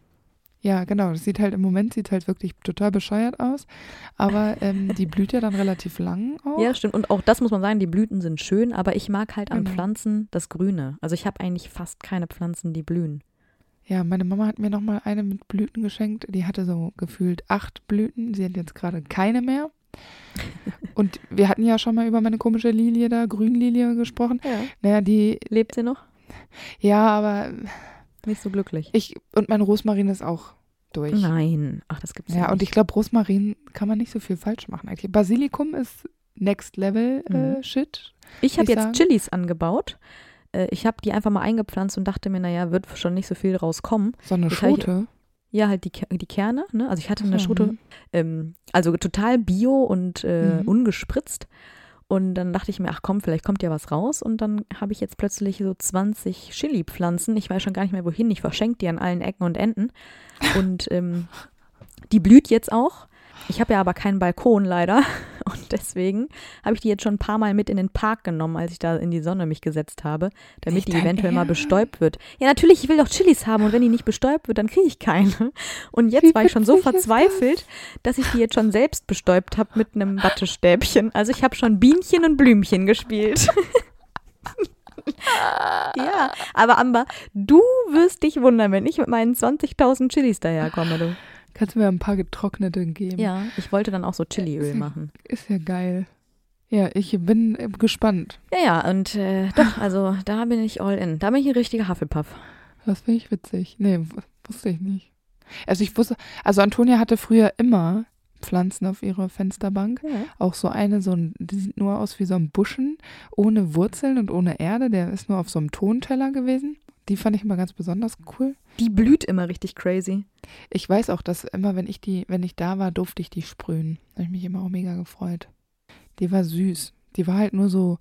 Ja, genau. Das sieht halt im Moment sieht halt wirklich total bescheuert aus. Aber ähm, die blüht ja dann relativ lang auch. Ja, stimmt. Und auch das muss man sagen, die Blüten sind schön, aber ich mag halt an Genau. Pflanzen das Grüne. Also ich habe eigentlich fast keine Pflanzen, die blühen. Ja, meine Mama hat mir nochmal eine mit Blüten geschenkt. Die hatte so gefühlt acht Blüten. Sie hat jetzt gerade keine mehr. Und wir hatten ja schon mal über meine komische Lilie da, Grünlilie, gesprochen. Ja. Naja, die, Lebt sie noch? ja, aber Nicht so glücklich. ich, und mein Rosmarin ist auch durch. Nein. Ach, das gibt's Ja, ja und ich nicht. glaube, Rosmarin kann man nicht so viel falsch machen eigentlich. Basilikum ist Next Level äh, Mhm. Shit. Ich habe jetzt sagen. Chilis angebaut. Äh, Ich habe die einfach mal eingepflanzt und dachte mir, naja, wird schon nicht so viel rauskommen. So eine ich- Schote. Ja, halt die, die Kerne. Ne? Also ich hatte eine So, Schote, mhm. ähm, also total bio und äh, Mhm. ungespritzt. Und dann dachte ich mir, ach komm, vielleicht kommt ja was raus. Und dann habe ich jetzt plötzlich so 20 Chili-Pflanzen. Ich weiß schon gar nicht mehr wohin. Ich verschenke die an allen Ecken und Enden. Und ähm, die blüht jetzt auch. Ich habe ja aber keinen Balkon leider. Und deswegen habe ich die jetzt schon ein paar Mal mit in den Park genommen, als ich da in die Sonne mich gesetzt habe, damit die eventuell mal bestäubt wird. Ja, natürlich, ich will doch Chilis haben und wenn die nicht bestäubt wird, dann kriege ich keine. Und jetzt Wie war ich schon so verzweifelt, dass ich die jetzt schon selbst bestäubt habe mit einem Wattestäbchen. Also ich habe schon Bienchen und Blümchen gespielt. ja, aber Amber, du wirst dich wundern, wenn ich mit meinen 20.000 Chilis daherkomme, du. Kannst du mir ein paar getrocknete geben? Ja, ich wollte dann auch so Chiliöl ja- machen. Ist ja geil. Ja, ich bin gespannt. Ja, ja, und äh, doch, also da bin ich all in. Da bin ich ein richtiger Hufflepuff. Das finde ich witzig. Nee, wusste ich nicht. Also ich wusste, also Antonia hatte früher immer Pflanzen auf ihrer Fensterbank. Ja. Auch so eine, so ein, die sieht nur aus wie so ein Buschen, ohne Wurzeln und ohne Erde. Der ist nur auf so einem Tonteller gewesen. Die fand ich immer ganz besonders cool. Die blüht immer richtig crazy. Ich weiß auch, dass immer, wenn ich die, wenn ich da war, durfte ich die sprühen. Da habe ich mich immer auch mega gefreut. Die war süß. Die war halt nur so,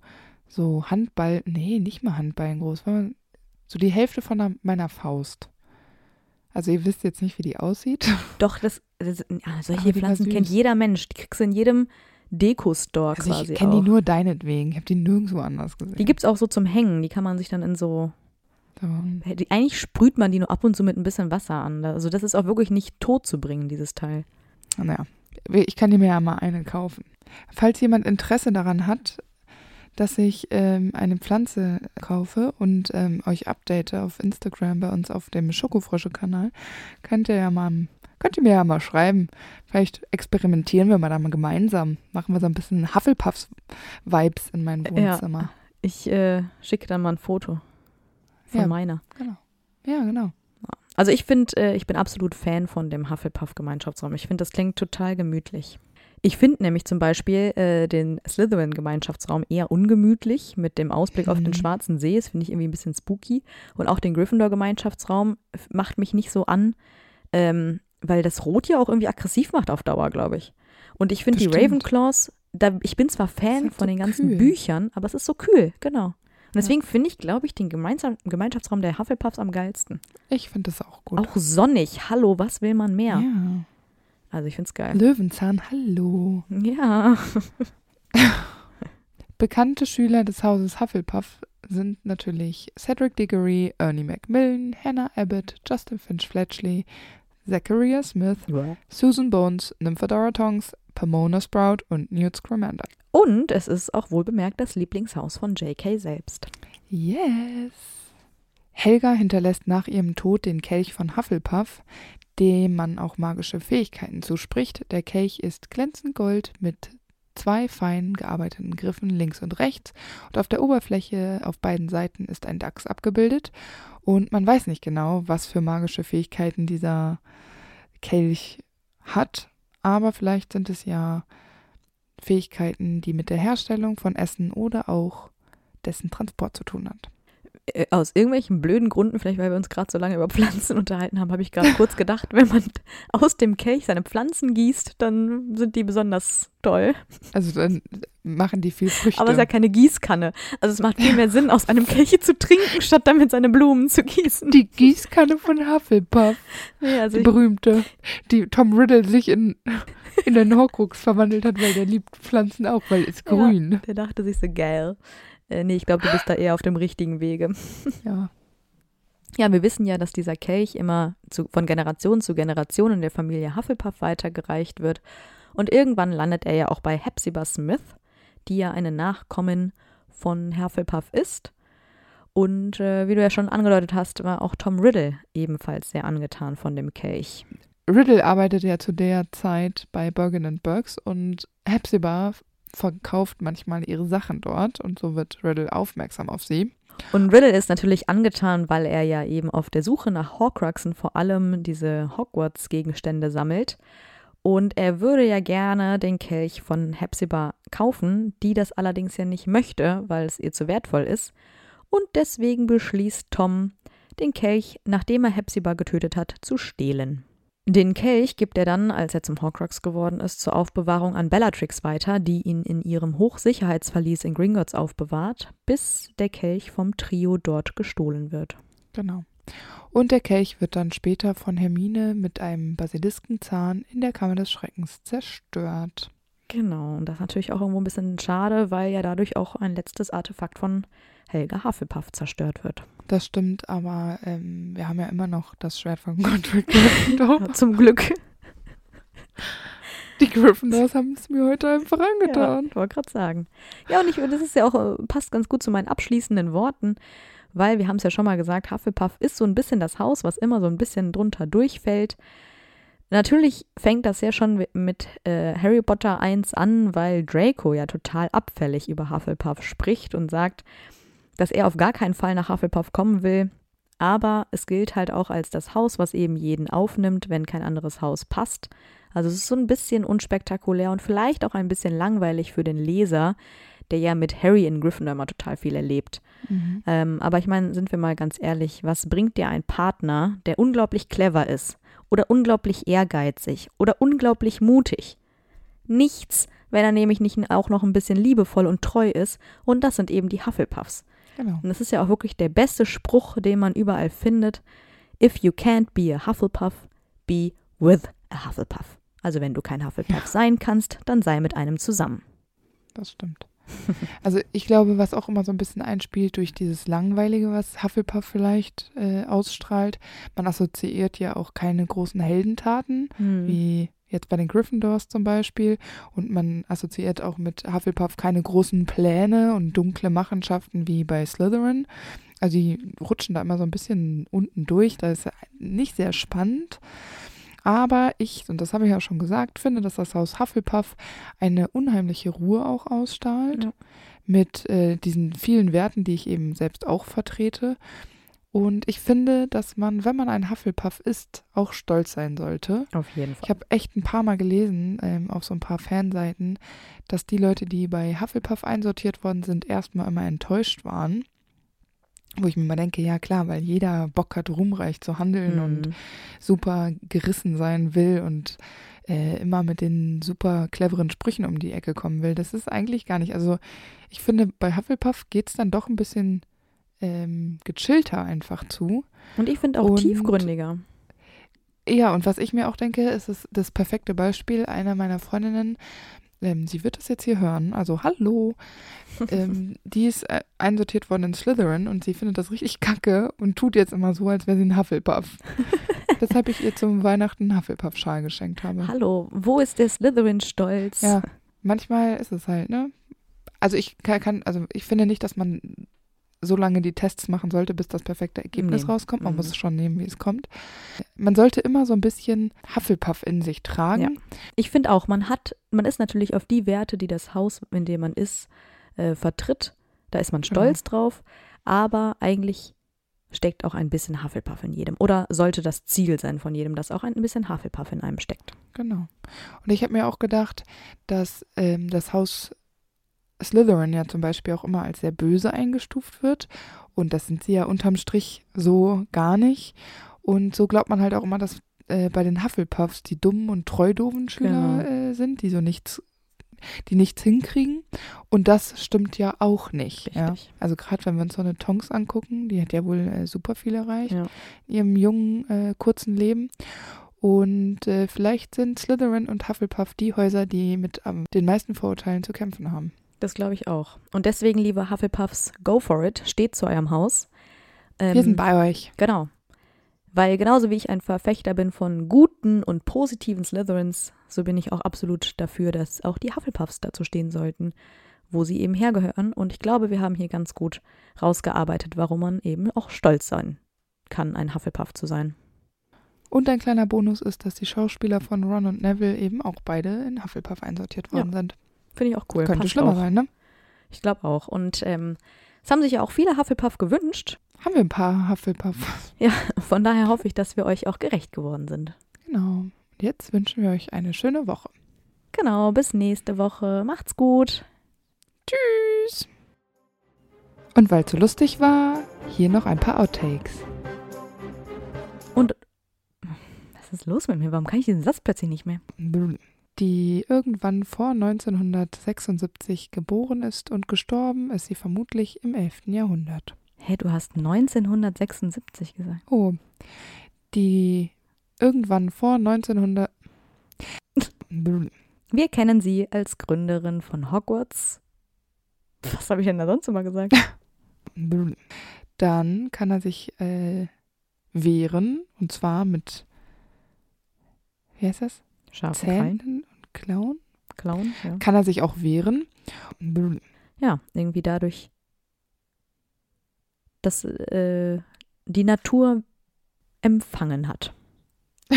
so Handball, nee, nicht mal Handballen groß, war so die Hälfte von einer- meiner Faust. Also ihr wisst jetzt nicht, wie die aussieht. Doch, das, das Aber solche war Pflanzen kennt jeder Mensch. Die kriegst du in jedem Deko-Store Also quasi ich kenne die nur deinetwegen. Ich habe die nirgendwo anders gesehen. Die gibt's auch so zum Hängen. Die kann man sich dann in so. So. Eigentlich sprüht man die nur ab und zu mit ein bisschen Wasser an. Also das ist auch wirklich nicht tot zu bringen, dieses Teil. Naja, ich kann dir mir ja mal eine kaufen. Falls jemand Interesse daran hat, dass ich ähm, eine Pflanze kaufe und ähm, euch update auf Instagram bei uns auf dem Schokofrosche-Kanal. Könnt ihr ja mal, könnt ihr mir ja mal schreiben. Vielleicht experimentieren wir mal da mal gemeinsam. Machen wir so ein bisschen Hufflepuffs-Vibes in mein Wohnzimmer. Ja, ich äh, schicke dann mal ein Foto von Ja. meiner. Genau. Ja, genau. Also ich finde, äh, ich bin absolut Fan von dem Hufflepuff-Gemeinschaftsraum. Ich finde, das klingt total gemütlich. Ich finde nämlich zum Beispiel äh, den Slytherin-Gemeinschaftsraum eher ungemütlich mit dem Ausblick auf den Mhm. Schwarzen See. Das finde ich irgendwie ein bisschen spooky. Und auch den Gryffindor-Gemeinschaftsraum macht mich nicht so an, ähm, weil das Rot ja auch irgendwie aggressiv macht auf Dauer, glaube ich. Und ich finde die stimmt. Ravenclaws, da, ich bin zwar Fan halt von so den ganzen kühl. Büchern, aber es ist so kühl, genau. Und deswegen finde ich, glaube ich, den Gemeinsam Gemeinschaftsraum der Hufflepuffs am geilsten. Ich finde das auch gut. Auch sonnig. Hallo, was will man mehr? ja. Also ich finde es geil. Löwenzahn, hallo. Ja. Bekannte Schüler des Hauses Hufflepuff sind natürlich Cedric Diggory, Ernie Macmillan, Hannah Abbott, Justin Finch Fletchley, Zachariah Smith, Susan Bones, Nymphadora Tonks, Pomona Sprout und Newt Scamander. Und es ist auch wohl bemerkt das Lieblingshaus von J.K. selbst. Yes. Helga hinterlässt nach ihrem Tod den Kelch von Hufflepuff, dem man auch magische Fähigkeiten zuspricht. Der Kelch ist glänzend gold mit zwei fein gearbeiteten Griffen links und rechts und auf der Oberfläche auf beiden Seiten ist ein Dachs abgebildet und man weiß nicht genau, was für magische Fähigkeiten dieser Kelch hat, aber vielleicht sind es ja Fähigkeiten, die mit der Herstellung von Essen oder auch dessen Transport zu tun hat. Äh, Aus irgendwelchen blöden Gründen, vielleicht weil wir uns gerade so lange über Pflanzen unterhalten haben, habe ich gerade kurz gedacht, wenn man aus dem Kelch seine Pflanzen gießt, dann sind die besonders toll. Also dann machen die viel Früchte. Aber es ist ja keine Gießkanne. Also es macht viel mehr Sinn, aus einem Kelch zu trinken, statt damit seine Blumen zu gießen. die Gießkanne von Hufflepuff, Nee, also die berühmte, die Tom Riddle sich in, in den Horcrux verwandelt hat, weil der liebt Pflanzen auch, weil es Ja. grün. der dachte sich so geil. Äh, nee, ich glaube, du bist da eher auf dem richtigen Wege. Ja. Ja, wir wissen ja, dass dieser Kelch immer zu, von Generation zu Generation in der Familie Hufflepuff weitergereicht wird. Und irgendwann landet er ja auch bei Hepzibah Smith, die ja eine Nachkommin von Hufflepuff ist. Und äh, wie du ja schon angedeutet hast, war auch Tom Riddle ebenfalls sehr angetan von dem Kelch. Riddle arbeitet ja zu der Zeit bei Bergen Burks und Hepzibah verkauft manchmal ihre Sachen dort und so wird Riddle aufmerksam auf sie. Und Riddle ist natürlich angetan, weil er ja eben auf der Suche nach Horcruxen vor allem diese Hogwarts-Gegenstände sammelt. Und er würde ja gerne den Kelch von Hepzibah kaufen, die das allerdings ja nicht möchte, weil es ihr zu wertvoll ist. Und deswegen beschließt Tom, den Kelch, nachdem er Hepzibah getötet hat, zu stehlen. Den Kelch gibt er dann, als er zum Horcrux geworden ist, zur Aufbewahrung an Bellatrix weiter, die ihn in ihrem Hochsicherheitsverlies in Gringotts aufbewahrt, bis der Kelch vom Trio dort gestohlen wird. Genau. Und der Kelch wird dann später von Hermine mit einem Basiliskenzahn in der Kammer des Schreckens zerstört. Genau, und das ist natürlich auch irgendwo ein bisschen schade, weil ja dadurch auch ein letztes Artefakt von Helga Hufflepuff zerstört wird. Das stimmt, aber ähm, wir haben ja immer noch das Schwert von Godric Gryffindor. Ja, zum Glück. Die Gryffindors haben es mir heute einfach Ja, angetan. ich wollte gerade sagen. Ja, und ich, das ist ja auch, äh, passt ganz gut zu meinen abschließenden Worten, weil wir haben es ja schon mal gesagt, Hufflepuff ist so ein bisschen das Haus, was immer so ein bisschen drunter durchfällt. Natürlich fängt das ja schon mit äh, Harry Potter 1 an, weil Draco ja total abfällig über Hufflepuff spricht und sagt, dass er auf gar keinen Fall nach Hufflepuff kommen will. Aber es gilt halt auch als das Haus, was eben jeden aufnimmt, wenn kein anderes Haus passt. Also es ist so ein bisschen unspektakulär und vielleicht auch ein bisschen langweilig für den Leser, der ja mit Harry in Gryffindor immer total viel erlebt. Mhm. Ähm, aber ich meine, sind wir mal ganz ehrlich, was bringt dir ein Partner, der unglaublich clever ist oder unglaublich ehrgeizig oder unglaublich mutig? Nichts, wenn er nämlich nicht auch noch ein bisschen liebevoll und treu ist. Und das sind eben die Hufflepuffs. Genau. Und das ist ja auch wirklich der beste Spruch, den man überall findet. If you can't be a Hufflepuff, be with a Hufflepuff. Also wenn du kein Hufflepuff sein kannst, dann sei mit einem zusammen. Das stimmt. Also ich glaube, was auch immer so ein bisschen einspielt durch dieses Langweilige, was Hufflepuff vielleicht äh, ausstrahlt, man assoziiert ja auch keine großen Heldentaten, Hm. wie jetzt bei den Gryffindors zum Beispiel. Und man assoziiert auch mit Hufflepuff keine großen Pläne und dunkle Machenschaften wie bei Slytherin. Also die rutschen da immer so ein bisschen unten durch. Da ist nicht sehr spannend. Aber ich, und das habe ich ja schon gesagt, finde, dass das Haus Hufflepuff eine unheimliche Ruhe auch ausstrahlt. Ja. Mit äh, diesen vielen Werten, die ich eben selbst auch vertrete. Und ich finde, dass man, wenn man ein Hufflepuff ist, auch stolz sein sollte. Auf jeden Fall. Ich habe echt ein paar Mal gelesen ähm, auf so ein paar Fanseiten, dass die Leute, die bei Hufflepuff einsortiert worden sind, erstmal immer enttäuscht waren. Wo ich mir mal denke, ja klar, weil jeder Bock hat, rumreich zu handeln und Mhm. super gerissen sein will und äh, immer mit den super cleveren Sprüchen um die Ecke kommen will. Das ist eigentlich gar nicht. Also ich finde, bei Hufflepuff geht es dann doch ein bisschen ähm, gechillter einfach zu. Und ich finde auch Und- tiefgründiger. Ja, und was ich mir auch denke, ist es das perfekte Beispiel einer meiner Freundinnen. Ähm, sie wird das jetzt hier hören, also hallo. ähm, die ist äh, einsortiert worden in Slytherin und sie findet das richtig kacke und tut jetzt immer so, als wäre sie ein Hufflepuff. Weshalb ich ihr zum Weihnachten einen Hufflepuff-Schal geschenkt habe. Hallo, wo ist der Slytherin-Stolz? Ja, manchmal ist es halt, ne? Also ich kann, kann, also ich finde nicht, dass man so lange die Tests machen sollte, bis das perfekte Ergebnis Nee. rauskommt. Man Mhm. muss es schon nehmen, wie es kommt. Man sollte immer so ein bisschen Hufflepuff in sich tragen. Ja. Ich finde auch, man hat, man ist natürlich auf die Werte, die das Haus, in dem man ist, äh, vertritt. Da ist man Genau. stolz drauf, aber eigentlich steckt auch ein bisschen Hufflepuff in jedem. Oder sollte das Ziel sein von jedem, dass auch ein bisschen Hufflepuff in einem steckt. Genau. Und ich habe mir auch gedacht, dass ähm, das Haus Slytherin ja zum Beispiel auch immer als sehr böse eingestuft wird. Und das sind sie ja unterm Strich so gar nicht. Und so glaubt man halt auch immer, dass äh, bei den Hufflepuffs die dummen und treudoven Schüler Genau. äh, sind, die so nichts, die nichts hinkriegen. Und das stimmt ja auch nicht. Ja? Also gerade wenn wir uns so eine Tonks angucken, die hat ja wohl äh, super viel erreicht Ja. in ihrem jungen, äh, kurzen Leben. Und äh, vielleicht sind Slytherin und Hufflepuff die Häuser, die mit ähm, den meisten Vorurteilen zu kämpfen haben. Das glaube ich auch. Und deswegen, liebe Hufflepuffs, go for it. Steht zu eurem Haus. Ähm, Wir sind bei euch. Genau. Weil genauso wie ich ein Verfechter bin von guten und positiven Slytherins, so bin ich auch absolut dafür, dass auch die Hufflepuffs dazu stehen sollten, wo sie eben hergehören. Und ich glaube, wir haben hier ganz gut rausgearbeitet, warum man eben auch stolz sein kann, ein Hufflepuff zu sein. Und ein kleiner Bonus ist, dass die Schauspieler von Ron und Neville eben auch beide in Hufflepuff einsortiert worden sind. Finde ich auch cool. Könnte Passt schlimmer auch. sein, ne? Ich glaube auch. Und ähm, es haben sich ja auch viele Hufflepuff gewünscht. Haben wir ein paar Hufflepuff. Von daher hoffe ich, dass wir euch auch gerecht geworden sind. Genau. Und jetzt wünschen wir euch eine schöne Woche. Genau, bis nächste Woche. Macht's gut. Tschüss. Und weil es so lustig war, hier noch ein paar Outtakes. Was ist los mit mir? Warum kann ich diesen Satz plötzlich nicht mehr? Die irgendwann vor 1976 geboren ist und gestorben ist sie vermutlich im 11. Jahrhundert. Hä, du hast 1976 gesagt. Oh, die irgendwann vor 1900 Wir kennen sie als Gründerin von Hogwarts. Was habe ich denn da sonst immer gesagt? dann kann er sich äh, wehren und zwar mit wie heißt das? Scharfe Krallen. Zähnen und Klauen? Clown, ja. Kann er sich auch wehren? Ja, irgendwie dadurch, dass äh, die Natur empfangen hat.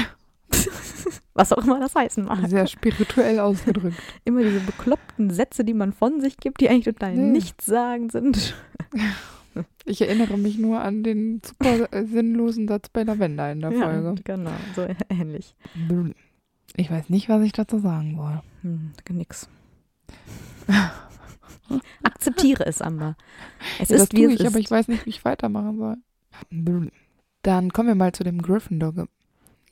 Was auch immer das heißen mag. Sehr spirituell ausgedrückt. Immer diese bekloppten Sätze, die man von sich gibt, die eigentlich total Nee. nichtssagend sind. Ich erinnere mich nur an den super sinnlosen Satz bei Lavender in der Folge. genau, so ähnlich. Ich weiß nicht, was ich dazu sagen soll. Hm, nix. Akzeptiere es, Amber. Es Ja, ist, wie es ich, ist. aber ich weiß nicht, wie ich weitermachen soll. Dann kommen wir mal zu dem Gryffindor.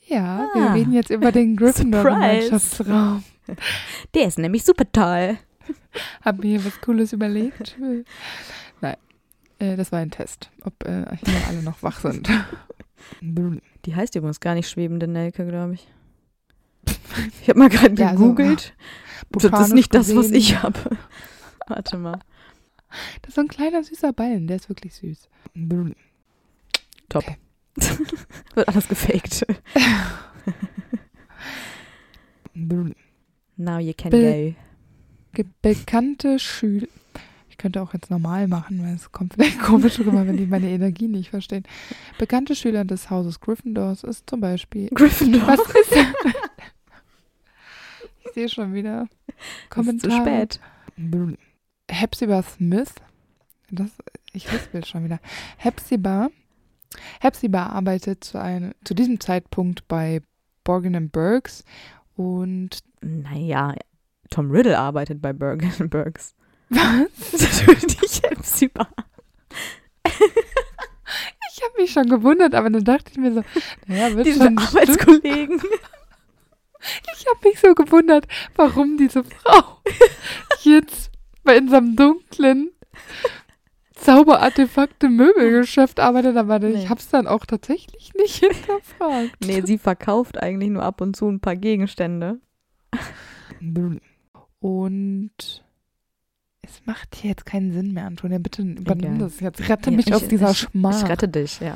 Ja, wir Ah. reden jetzt über den. Gryffindor-Gemeinschaftsraum. Der ist nämlich super toll. Hab mir hier was Cooles überlegt. Nein, äh, das war ein Test, ob äh, hier alle noch wach sind. Die heißt übrigens gar nicht schwebende Nelke, glaube ich. Ich habe mal gerade Ja, so, gegoogelt. das ist nicht das, was gesehen- ich habe. Warte mal. Das ist so ein kleiner süßer Ballen, der ist wirklich süß. Top. Okay. Wird alles gefaked. Now you can Be- go. Bekannte Schüler. Ich könnte auch jetzt normal machen, weil es kommt vielleicht komisch rüber, wenn die meine Energie nicht verstehen. Bekannte Schüler des Hauses Gryffindors ist zum Beispiel. Gryffindor. Was ist sehe schon wieder ist Kommentare. zu spät. Hepzibah Smith. Das, ich will schon wieder. Hepzibah. Hepzibah arbeitet zu, einem, zu diesem Zeitpunkt bei Borgin Burks und Naja, Tom Riddle arbeitet bei Bergen Bergs. was? Natürlich Hepzibah. Ich habe mich schon gewundert, aber dann dachte ich mir so, naja, wird Diese schon. Arbeitskollegen. Ich habe mich so gewundert, warum diese Frau jetzt bei in einem dunklen Zauberartefakte Möbelgeschäft arbeitet, aber Nee. ich habe es dann auch tatsächlich nicht hinterfragt. Nee, sie verkauft eigentlich nur ab und zu ein paar Gegenstände. Und es macht hier jetzt keinen Sinn mehr, Antonia. Bitte übernimm Egal. das jetzt. Rette mich ich- aus dieser ich- Schmach. Ich rette dich, ja.